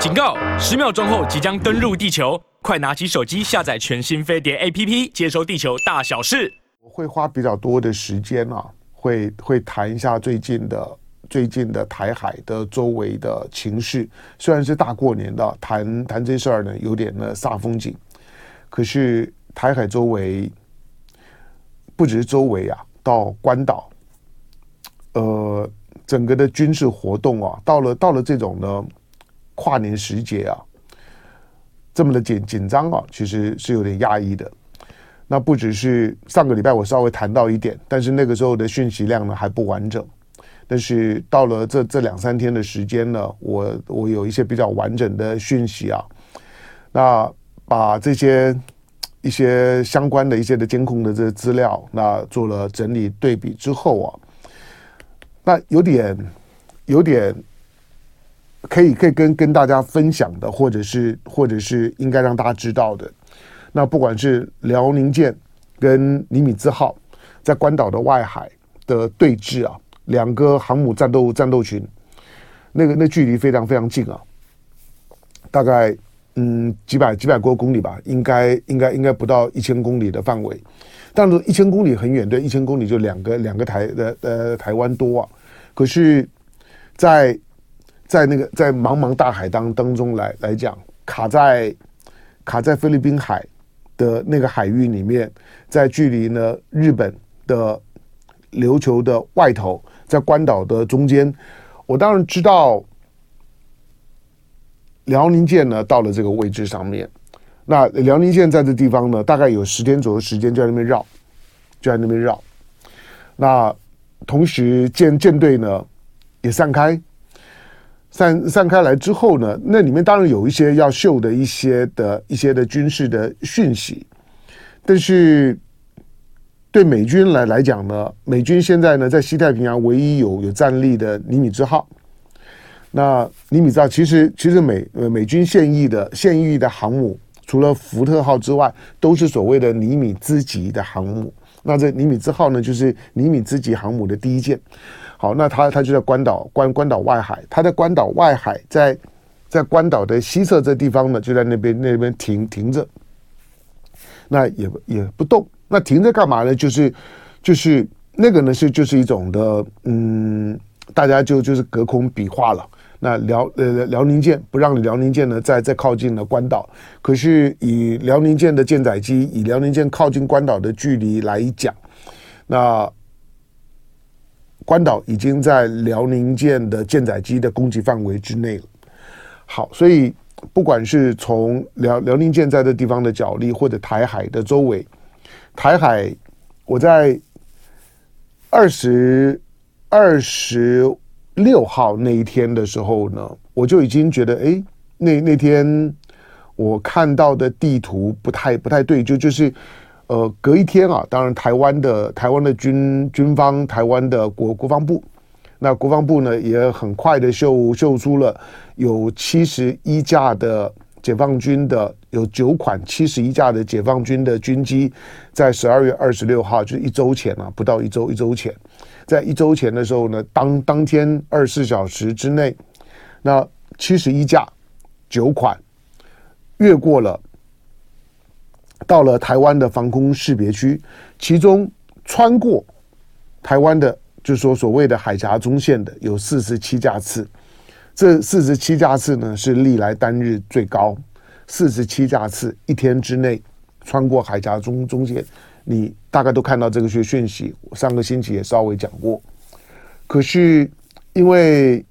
警告！十秒钟后即将登陆地球，快拿起手机下载全新飞碟 APP，接收地球大小事。我会花比较多的时间啊，会会谈一下最近的最近的台海的周围的情势。虽然是大过年的，谈谈这事儿呢，有点呢煞风景。可是台海周围，不只是周围啊，到关岛，呃，整个的军事活动啊，到了到了这种呢。跨年时节啊，这么的紧紧张啊，其实是有点压抑的。那不只是上个礼拜我稍微谈到一点，但是那个时候的讯息量呢还不完整。但是到了这这两三天的时间呢，我我有一些比较完整的讯息啊。那把这些一些相关的一些的监控的这些资料，那做了整理对比之后啊，那有点有点。可以可以跟跟大家分享的，或者是或者是应该让大家知道的，那不管是辽宁舰跟尼米兹号在关岛的外海的对峙啊，两个航母战斗战斗群，那个那距离非常非常近啊，大概嗯几百几百多公里吧，应该应该应该不到一千公里的范围，但是一千公里很远，对，一千公里就两个两个台的呃台湾多啊，可是，在在那个在茫茫大海当当中来来讲，卡在卡在菲律宾海的那个海域里面，在距离呢日本的琉球的外头，在关岛的中间，我当然知道辽宁舰呢到了这个位置上面。那辽宁舰在这地方呢，大概有十天左右时间就在那边绕，就在那边绕。那同时舰舰队呢也散开。散散开来之后呢，那里面当然有一些要秀的一些的一些的军事的讯息，但是对美军来来讲呢，美军现在呢在西太平洋唯一有有战力的尼米兹号，那尼米兹号其实其实美呃美军现役的现役的航母，除了福特号之外，都是所谓的尼米兹级的航母。那这尼米兹号呢，就是尼米兹级航母的第一舰。好，那他他就在关岛关关岛外海，他在关岛外海，在在关岛的西侧这地方呢，就在那边那边停停着，那也也不动。那停着干嘛呢？就是就是那个呢是就是一种的，嗯，大家就就是隔空比划了。那辽呃辽宁舰不让辽宁舰呢再再靠近了关岛，可是以辽宁舰的舰载机，以辽宁舰靠近关岛的距离来讲，那。关岛已经在辽宁舰的舰载机的攻击范围之内了。好，所以不管是从辽辽宁舰在这地方的角力，或者台海的周围，台海，我在二十二十六号那一天的时候呢，我就已经觉得，哎，那那天我看到的地图不太不太对，就就是。呃，隔一天啊，当然台湾的台湾的军军方，台湾的国国防部，那国防部呢也很快的秀秀出了有七十一架的解放军的有九款七十一架的解放军的军机，在十二月二十六号，就是一周前啊，不到一周一周前，在一周前的时候呢，当当天二十四小时之内，那七十一架九款越过了。到了台湾的防空识别区，其中穿过台湾的，就是说所谓的海峡中线的有四十七架次，这四十七架次呢是历来单日最高，四十七架次一天之内穿过海峡中中线，你大概都看到这个讯讯息，我上个星期也稍微讲过。可是因为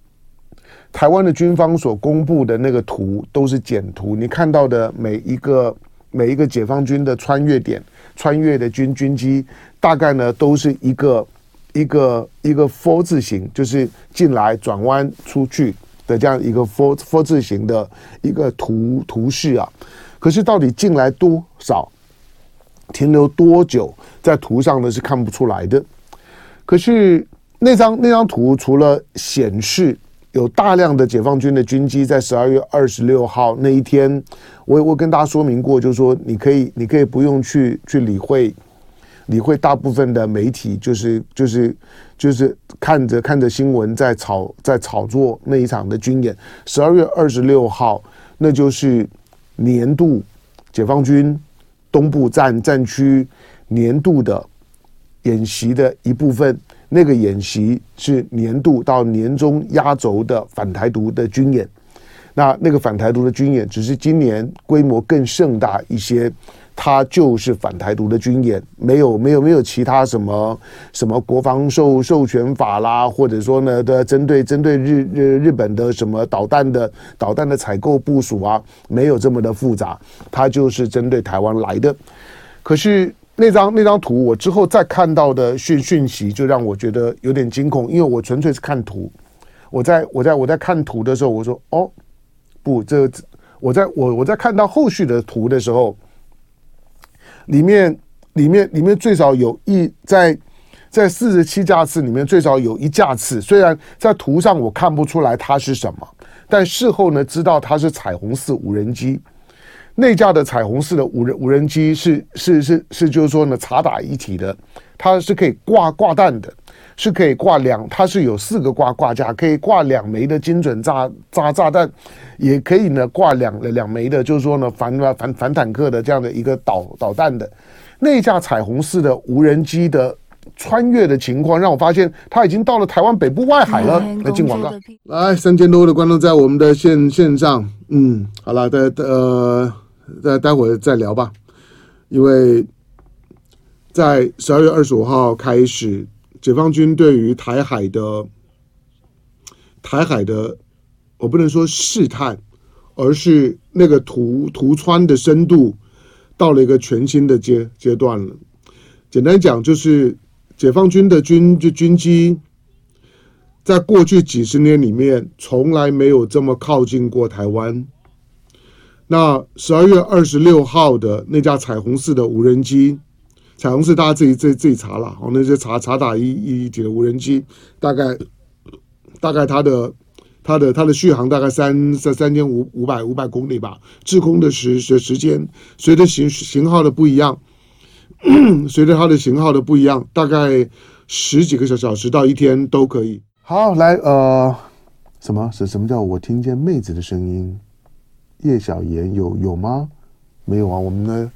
台湾的军方所公布的那个图都是简图，你看到的每一个。每一个解放军的穿越点，穿越的军军机，大概呢都是一个一个一个 “for” 字形，就是进来转弯出去的这样一个 “4” 4字形的一个图图示啊。可是到底进来多少，停留多久，在图上呢是看不出来的。可是那张那张图除了显示。有大量的解放军的军机在十二月二十六号那一天，我我跟大家说明过，就是说你可以你可以不用去去理会理会大部分的媒体就是就是就是看着看着新闻在炒在炒作那一场的军演。十二月二十六号，那就是年度解放军东部战战区年度的演习的一部分。那个演习是年度到年终压轴的反台独的军演。那那个反台独的军演，只是今年规模更盛大一些。它就是反台独的军演，没有没有没有其他什么什么国防授授权法啦，或者说呢的针对针对日日日本的什么导弹的导弹的采购部署啊，没有这么的复杂，它就是针对台湾来的。可是那张那张图，我之后再看到的讯讯息，就让我觉得有点惊恐，因为我纯粹是看图，我在我在我在看图的时候，我说哦。不，这我在我我在看到后续的图的时候，里面里面里面最少有一在在四十七架次里面最少有一架次，虽然在图上我看不出来它是什么，但事后呢知道它是彩虹四无人机。那架的彩虹式的无人无人机是是是是就是说呢察打一体的，它是可以挂挂弹的。是可以挂两，它是有四个挂挂架，可以挂两枚的精准炸炸炸弹，也可以呢挂两两枚的，就是说呢反反反坦克的这样的一个导导弹的。那架彩虹式的无人机的穿越的情况，让我发现它已经到了台湾北部外海了。来进广告，来三千多的观众在我们的线线上，嗯，好了，的呃待待会儿再聊吧，因为在十二月二十五号开始。解放军对于台海的台海的，我不能说试探，而是那个图图穿的深度到了一个全新的阶阶段了。简单讲，就是解放军的军就军机，在过去几十年里面从来没有这么靠近过台湾。那十二月二十六号的那架彩虹四的无人机。彩虹是大家自己自己自己查了，哦，那些查查打一一体的无人机，大概大概它的它的它的续航大概三三三千五五百五百公里吧，滞空的时时时间随着型型号的不一样，随着它的型号的不一样，大概十几个小小时到一天都可以。好，来呃，什么什什么叫我听见妹子的声音？叶小妍有有吗？没有啊，我们呢？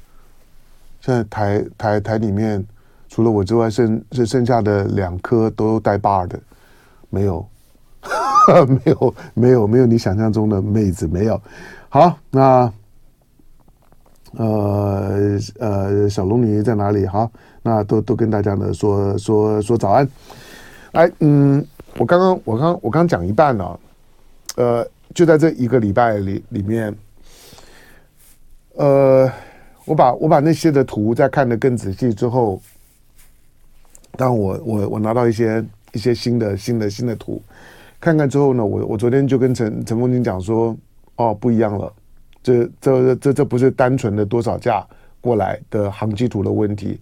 现在台台台里面，除了我之外，剩剩剩下的两颗都带把的，没有，没有，没有，没有你想象中的妹子，没有。好，那呃呃，小龙女在哪里？好，那都都跟大家呢说说说早安。哎，嗯，我刚刚我刚我刚讲一半了，呃，就在这一个礼拜里里面，呃。我把我把那些的图再看得更仔细之后，当我我我拿到一些一些新的新的新的图，看看之后呢，我我昨天就跟陈陈凤金讲说，哦，不一样了，这这这这不是单纯的多少架过来的航机图的问题。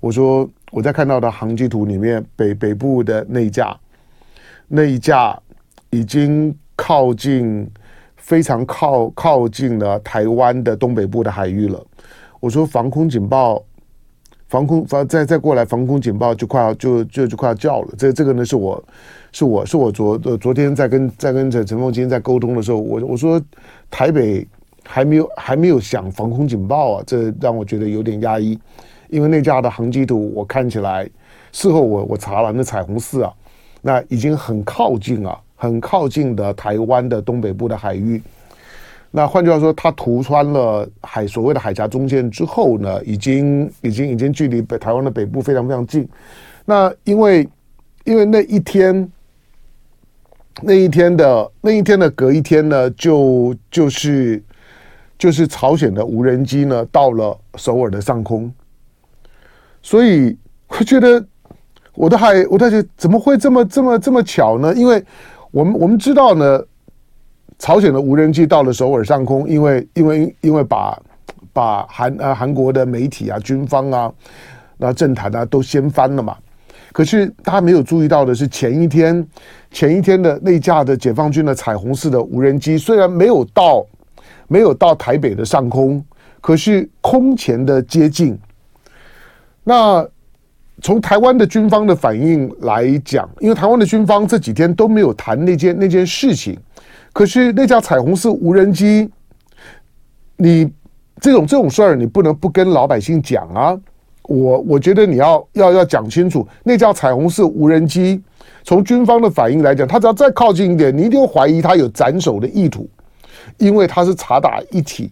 我说我在看到的航机图里面，北北部的那一架，那一架已经靠近非常靠靠近了台湾的东北部的海域了。我说防空警报，防空防再再过来，防空警报就快要就就就快要叫了。这这个呢是我是我是我昨昨天在跟在跟陈陈凤金在沟通的时候，我我说台北还没有还没有响防空警报啊，这让我觉得有点压抑。因为那架的航机图我看起来，事后我我查了那彩虹四啊，那已经很靠近啊，很靠近的台湾的东北部的海域。那换句话说，它涂穿了海所谓的海峡中线之后呢，已经已经已经距离北台湾的北部非常非常近。那因为因为那一天那一天的那一天的隔一天呢，就就是就是朝鲜的无人机呢到了首尔的上空，所以我觉得我都还我在觉怎么会这么这么这么巧呢？因为我们我们知道呢。朝鲜的无人机到了首尔上空，因为因为因为把把韩啊韩国的媒体啊军方啊那政坛啊都掀翻了嘛。可是大家没有注意到的是，前一天前一天的那架的解放军的彩虹式的无人机，虽然没有到没有到台北的上空，可是空前的接近。那从台湾的军方的反应来讲，因为台湾的军方这几天都没有谈那件那件事情，可是那架彩虹四无人机，你这种这种事儿，你不能不跟老百姓讲啊！我我觉得你要要要讲清楚，那架彩虹四无人机，从军方的反应来讲，他只要再靠近一点，你一定怀疑他有斩首的意图，因为他是察打一体。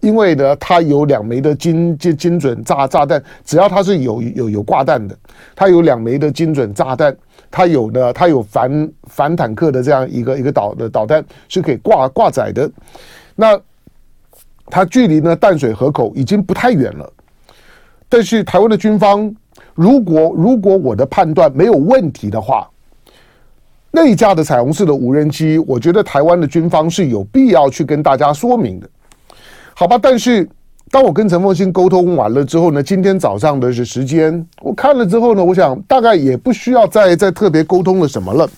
因为呢，它有两枚的精精精准炸炸弹，只要它是有有有挂弹的，它有两枚的精准炸弹，它有呢，它有反反坦克的这样一个一个导的导弹是可以挂挂载的。那它距离呢淡水河口已经不太远了，但是台湾的军方，如果如果我的判断没有问题的话，那一架的彩虹四的无人机，我觉得台湾的军方是有必要去跟大家说明的。好吧，但是当我跟陈凤馨沟通完了之后呢，今天早上的是时间，我看了之后呢，我想大概也不需要再再特别沟通了什么了。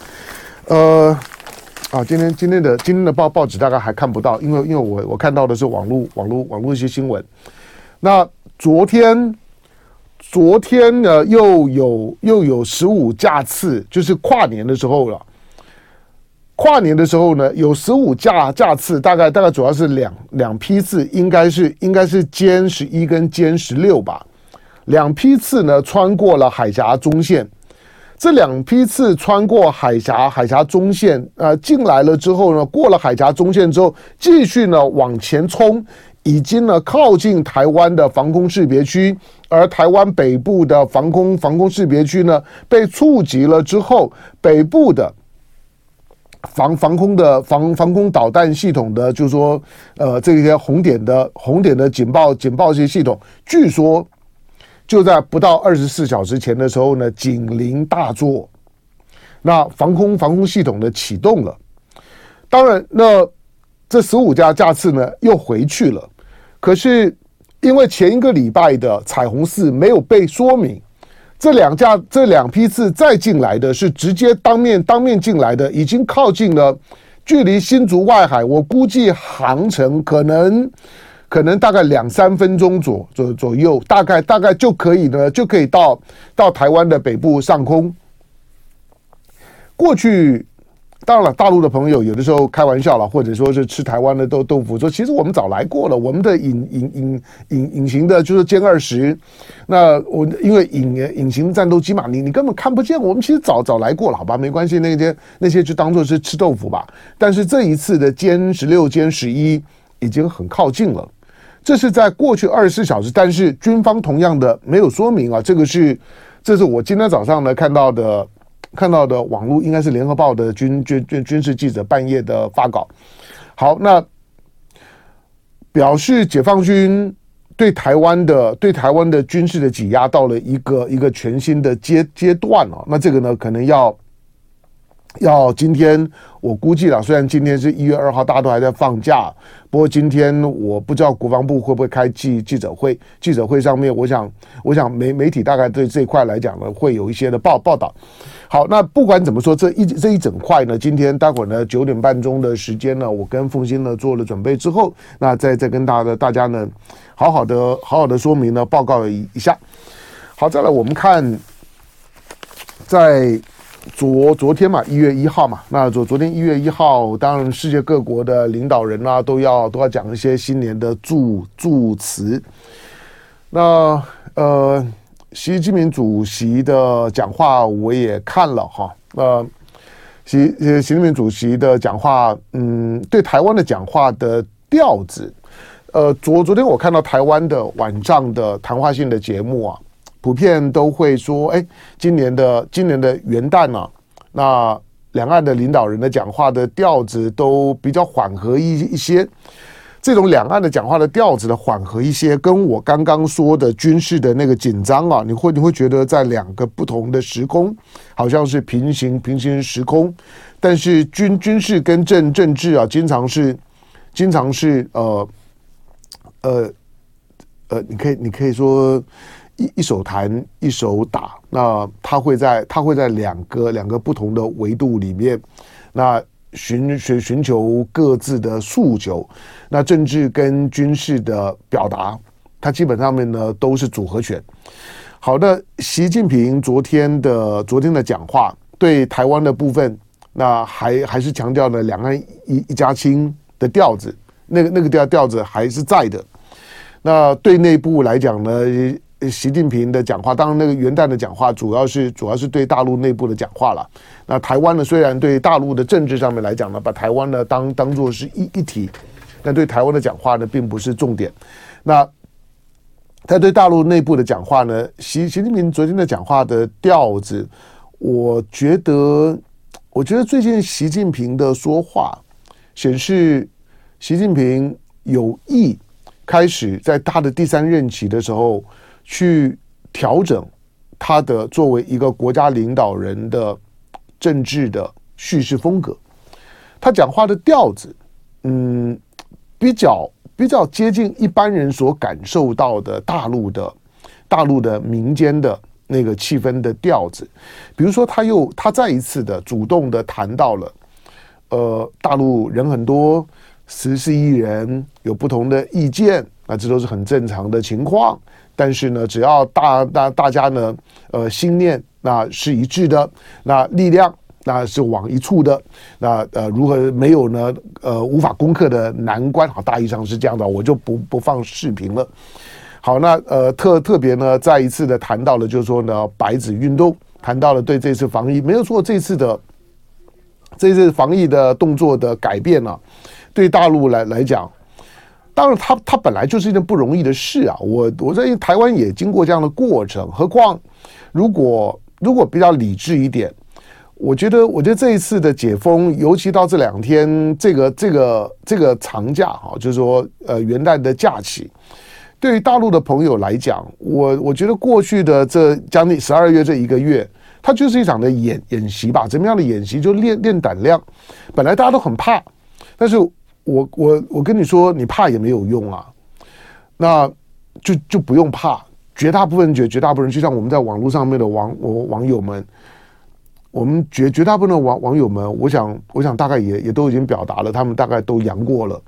呃，啊，今天今天的今天的报报纸大概还看不到，因为因为我我看到的是网络网络网络一些新闻。那昨天昨天呢，又有又有十五架次，就是跨年的时候了。跨年的时候呢，有十五架架次，大概大概主要是两两批次，应该是应该是歼十一跟歼十六吧。两批次呢，穿过了海峡中线。这两批次穿过海峡海峡中线，呃，进来了之后呢，过了海峡中线之后，继续呢往前冲，已经呢靠近台湾的防空识别区，而台湾北部的防空防空识别区呢被触及了之后，北部的。防防空的防防空导弹系统的，就是说，呃，这些红点的红点的警报警报系系统，据说就在不到二十四小时前的时候呢，警铃大作，那防空防空系统的启动了。当然，那这十五架架次呢又回去了，可是因为前一个礼拜的彩虹四没有被说明。这两架这两批次再进来的是直接当面当面进来的，已经靠近了，距离新竹外海，我估计航程可能可能大概两三分钟左左左右，大概大概就可以呢，就可以到到台湾的北部上空。过去。当然了，大陆的朋友有的时候开玩笑了，或者说是吃台湾的豆豆腐，说其实我们早来过了，我们的隐隐隐隐隐形的就是歼二十，那我因为隐隐形战斗机嘛，你你根本看不见，我们其实早早来过了，好吧，没关系，那些那些就当做是吃豆腐吧。但是这一次的歼十六、歼十一已经很靠近了，这是在过去二十四小时，但是军方同样的没有说明啊，这个是这是我今天早上呢看到的。看到的网络应该是联合报的军军军军事记者半夜的发稿。好，那表示解放军对台湾的对台湾的军事的挤压到了一个一个全新的阶阶段了。那这个呢，可能要。要今天，我估计了，虽然今天是一月二号，大家都还在放假，不过今天我不知道国防部会不会开记记者会。记者会上面，我想，我想媒媒体大概对这一块来讲呢，会有一些的报报道。好，那不管怎么说，这一这一整块呢，今天待会儿呢九点半钟的时间呢，我跟凤馨呢做了准备之后，那再再跟大家大家呢，好好的好好的说明呢，报告一一下。好，再来我们看在。昨昨天嘛，一月一号嘛，那昨昨天一月一号，当然世界各国的领导人啊，都要都要讲一些新年的祝祝词。那呃，习近平主席的讲话我也看了哈，呃，习习近平主席的讲话，嗯，对台湾的讲话的调子，呃，昨昨天我看到台湾的晚上的谈话性的节目啊。普遍都会说，哎，今年的今年的元旦啊，那两岸的领导人的讲话的调子都比较缓和一一些。这种两岸的讲话的调子的缓和一些，跟我刚刚说的军事的那个紧张啊，你会你会觉得在两个不同的时空，好像是平行平行时空。但是军军事跟政政治啊，经常是经常是呃呃呃，你可以你可以说。一一手弹一手打，那他会在他会在两个两个不同的维度里面，那寻寻寻求各自的诉求，那政治跟军事的表达，它基本上面呢都是组合拳。好的，习近平昨天的昨天的讲话，对台湾的部分，那还还是强调了两岸一一家亲的调子，那个那个调调子还是在的。那对内部来讲呢，习近平的讲话，当然那个元旦的讲话，主要是主要是对大陆内部的讲话了。那台湾呢，虽然对大陆的政治上面来讲呢，把台湾呢当当做是一一体，但对台湾的讲话呢，并不是重点。那他对大陆内部的讲话呢，习习近平昨天的讲话的调子，我觉得，我觉得最近习近平的说话显示，习近平有意开始在他的第三任期的时候去调整他的作为一个国家领导人的政治的叙事风格，他讲话的调子，嗯，比较。比较接近一般人所感受到的大陆的、大陆的民间的那个气氛的调子，比如说，他又他再一次的主动的谈到了，呃，大陆人很多，十四亿人有不同的意见，那这都是很正常的情况。但是呢，只要大大大家呢，呃，心念那是一致的，那力量。那是往一处的，那呃，如何没有呢？呃，无法攻克的难关，好，大意上是这样的，我就不不放视频了。好，那呃，特特别呢，再一次的谈到了，就是说呢，白纸运动，谈到了对这次防疫没有错，这次的这次防疫的动作的改变呢、啊，对大陆来来讲，当然他他本来就是一件不容易的事啊。我我在台湾也经过这样的过程，何况如果如果比较理智一点。我觉得，我觉得这一次的解封，尤其到这两天，这个这个这个长假哈，就是说，呃，元旦的假期，对于大陆的朋友来讲，我我觉得过去的这将近十二月这一个月，它就是一场的演演习吧。怎么样的演习？就练练胆量。本来大家都很怕，但是我我我跟你说，你怕也没有用啊。那就就不用怕，绝大部分绝绝大部分人，就像我们在网络上面的网网网友们。我们绝绝大部分的网网友们，我想，我想大概也也都已经表达了，他们大概都阳过了，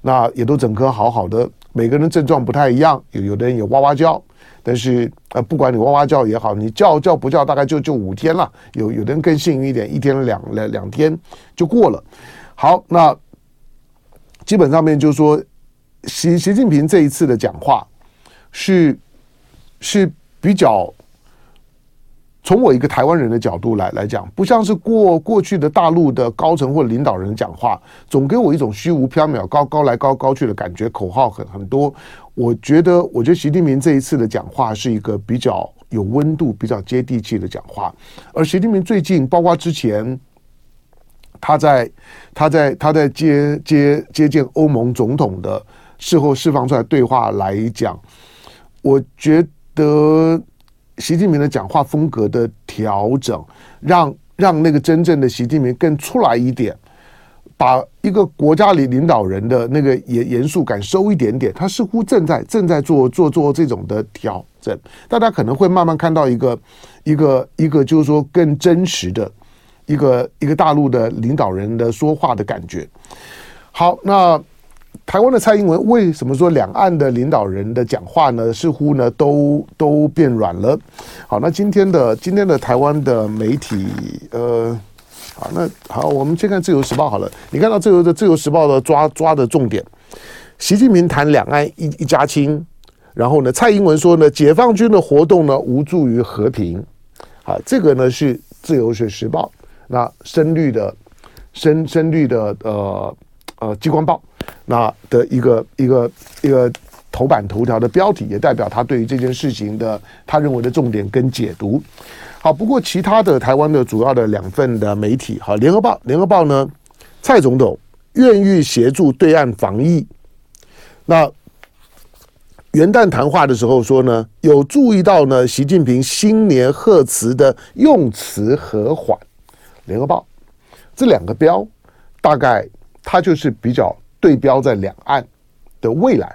那也都整颗好好的。每个人症状不太一样，有有的人也哇哇叫，但是呃，不管你哇哇叫也好，你叫叫不叫，大概就就五天了。有有的人更幸运一点，一天两两两天就过了。好，那基本上面就是说，习习近平这一次的讲话是是比较。从我一个台湾人的角度来来讲，不像是过过去的大陆的高层或领导人讲话，总给我一种虚无缥缈、高高来高高去的感觉，口号很很多。我觉得，我觉得习近平这一次的讲话是一个比较有温度、比较接地气的讲话。而习近平最近，包括之前他在他在他在接接接见欧盟总统的事后释放出来对话来讲，我觉得。习近平的讲话风格的调整，让让那个真正的习近平更出来一点，把一个国家里领导人的那个严严肃感收一点点。他似乎正在正在做做做这种的调整，大家可能会慢慢看到一个一个一个就是说更真实的一个一个大陆的领导人的说话的感觉。好，那。台湾的蔡英文为什么说两岸的领导人的讲话呢？似乎呢都都变软了。好，那今天的今天的台湾的媒体，呃，好，那好，我们先看《自由时报》好了。你看到自由的《自由时报》的抓抓的重点，习近平谈两岸一一家亲，然后呢，蔡英文说呢，解放军的活动呢无助于和平。好，这个呢是《自由学时报》，那深绿的深深绿的呃呃激光报。那的一个一个一个头版头条的标题，也代表他对于这件事情的他认为的重点跟解读。好，不过其他的台湾的主要的两份的媒体，好，联合报，联合报呢，蔡总统愿意协助对岸防疫。那元旦谈话的时候说呢，有注意到呢，习近平新年贺词的用词和缓。联合报这两个标，大概它就是比较。对标在两岸的未来。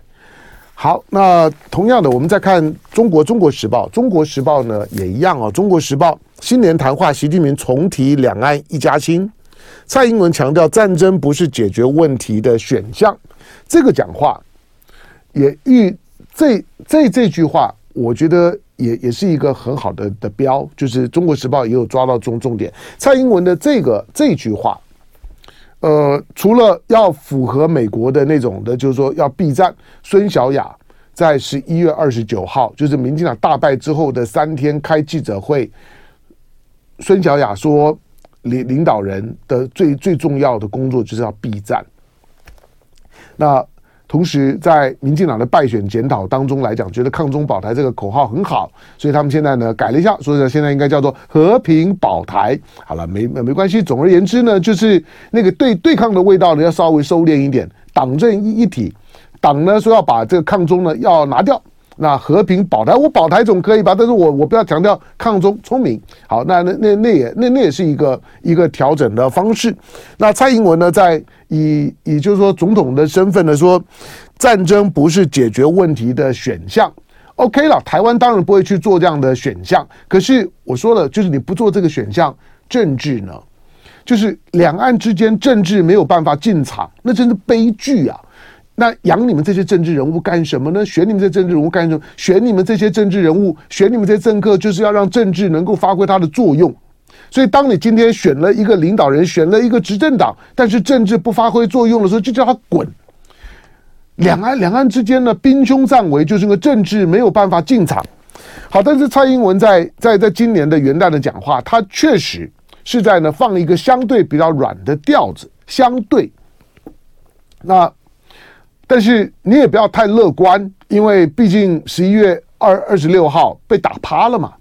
好，那同样的，我们再看中国《中国时报》，《中国时报》呢也一样啊，《中国时报》新年谈话，习近平重提两岸一家亲，蔡英文强调战争不是解决问题的选项。这个讲话也预这这这句话，我觉得也也是一个很好的的标，就是《中国时报》也有抓到重重点。蔡英文的这个这句话，呃，除了要符合美国的那种的，就是说要避战，孙小雅在十一月二十九号，就是民进党大败之后的三天开记者会，孙小雅说，领领导人的最最重要的工作就是要避战。那同时，在民进党的败选检讨当中来讲，觉得“抗中保台”这个口号很好，所以他们现在呢改了一下，所以呢现在应该叫做“和平保台”。好了，没没关系。总而言之呢，就是那个对对抗的味道呢要稍微收敛一点。党政一一体，党呢说要把这个抗中呢要拿掉。那和平保台，我保台总可以吧？但是我我不要强调抗中，聪明。好，那那那那也那那也是一个一个调整的方式。那蔡英文呢，在以以就是说总统的身份呢说，战争不是解决问题的选项。OK 了，台湾当然不会去做这样的选项。可是我说了，就是你不做这个选项，政治呢，就是两岸之间政治没有办法进场，那真是悲剧啊！那养你们这些政治人物干什么呢？选你们这些政治人物干什么？选你们这些政治人物，选你们这些政客，就是要让政治能够发挥它的作用。所以，当你今天选了一个领导人，选了一个执政党，但是政治不发挥作用的时候，就叫他滚。两岸两岸之间呢，兵凶战危，就是个政治没有办法进场。好，但是蔡英文在在在今年的元旦的讲话，他确实是在呢放了一个相对比较软的调子，相对那。但是你也不要太乐观，因为毕竟十一月二二十六号被打趴了嘛，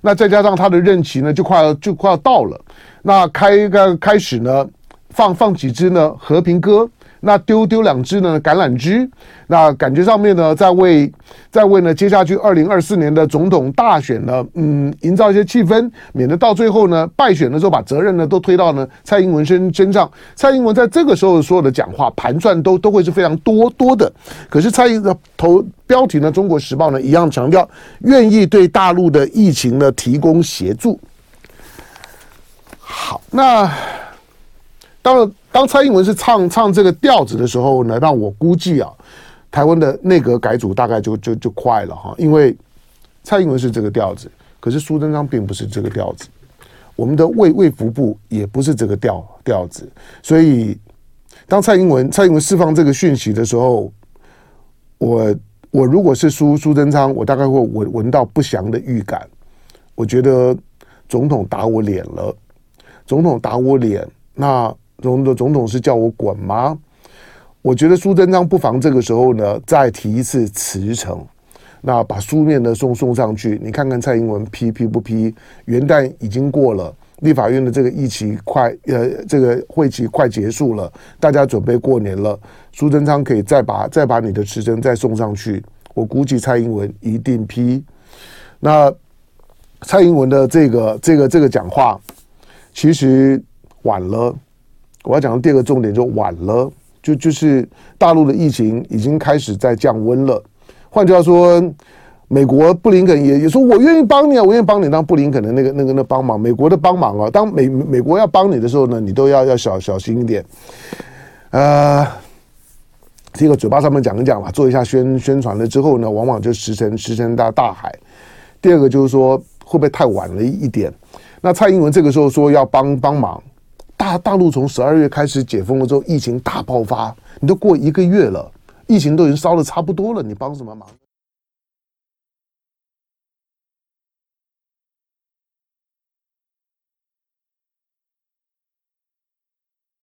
那再加上他的任期呢就快要就快要到了，那开个开始呢放放几支呢和平鸽。那丢丢两只呢橄榄枝，那感觉上面呢，在为在为呢接下去二零二四年的总统大选呢，嗯，营造一些气氛，免得到最后呢败选的时候把责任呢都推到呢蔡英文身身上。蔡英文在这个时候所有的讲话盘算都都会是非常多多的。可是蔡英文的头标题呢，《中国时报》呢一样强调愿意对大陆的疫情呢提供协助。好，那当然。当蔡英文是唱唱这个调子的时候呢，那我估计啊，台湾的内阁改组大概就就就快了哈，因为蔡英文是这个调子，可是苏贞昌并不是这个调子，我们的卫卫福部也不是这个调调子，所以当蔡英文蔡英文释放这个讯息的时候，我我如果是苏苏贞昌，我大概会闻闻到不祥的预感，我觉得总统打我脸了，总统打我脸，那。总的总统是叫我滚吗？我觉得苏贞昌不妨这个时候呢，再提一次辞呈，那把书面的送送上去。你看看蔡英文批批不批？元旦已经过了，立法院的这个议期快呃，这个会期快结束了，大家准备过年了。苏贞昌可以再把再把你的辞呈再送上去。我估计蔡英文一定批。那蔡英文的这个这个这个讲话，其实晚了。我要讲的第二个重点就晚了，就就是大陆的疫情已经开始在降温了。换句话说，美国布林肯也也说我愿意帮你啊，我愿意帮你。当布林肯的那个那个那帮忙，美国的帮忙啊，当美美国要帮你的时候呢，你都要要小小心一点。呃，这个嘴巴上面讲一讲嘛，做一下宣宣传了之后呢，往往就石沉石沉大大海。第二个就是说，会不会太晚了一点？那蔡英文这个时候说要帮帮忙。大大陆从十二月开始解封了之后，疫情大爆发，你都过一个月了，疫情都已经烧的差不多了，你帮什么忙？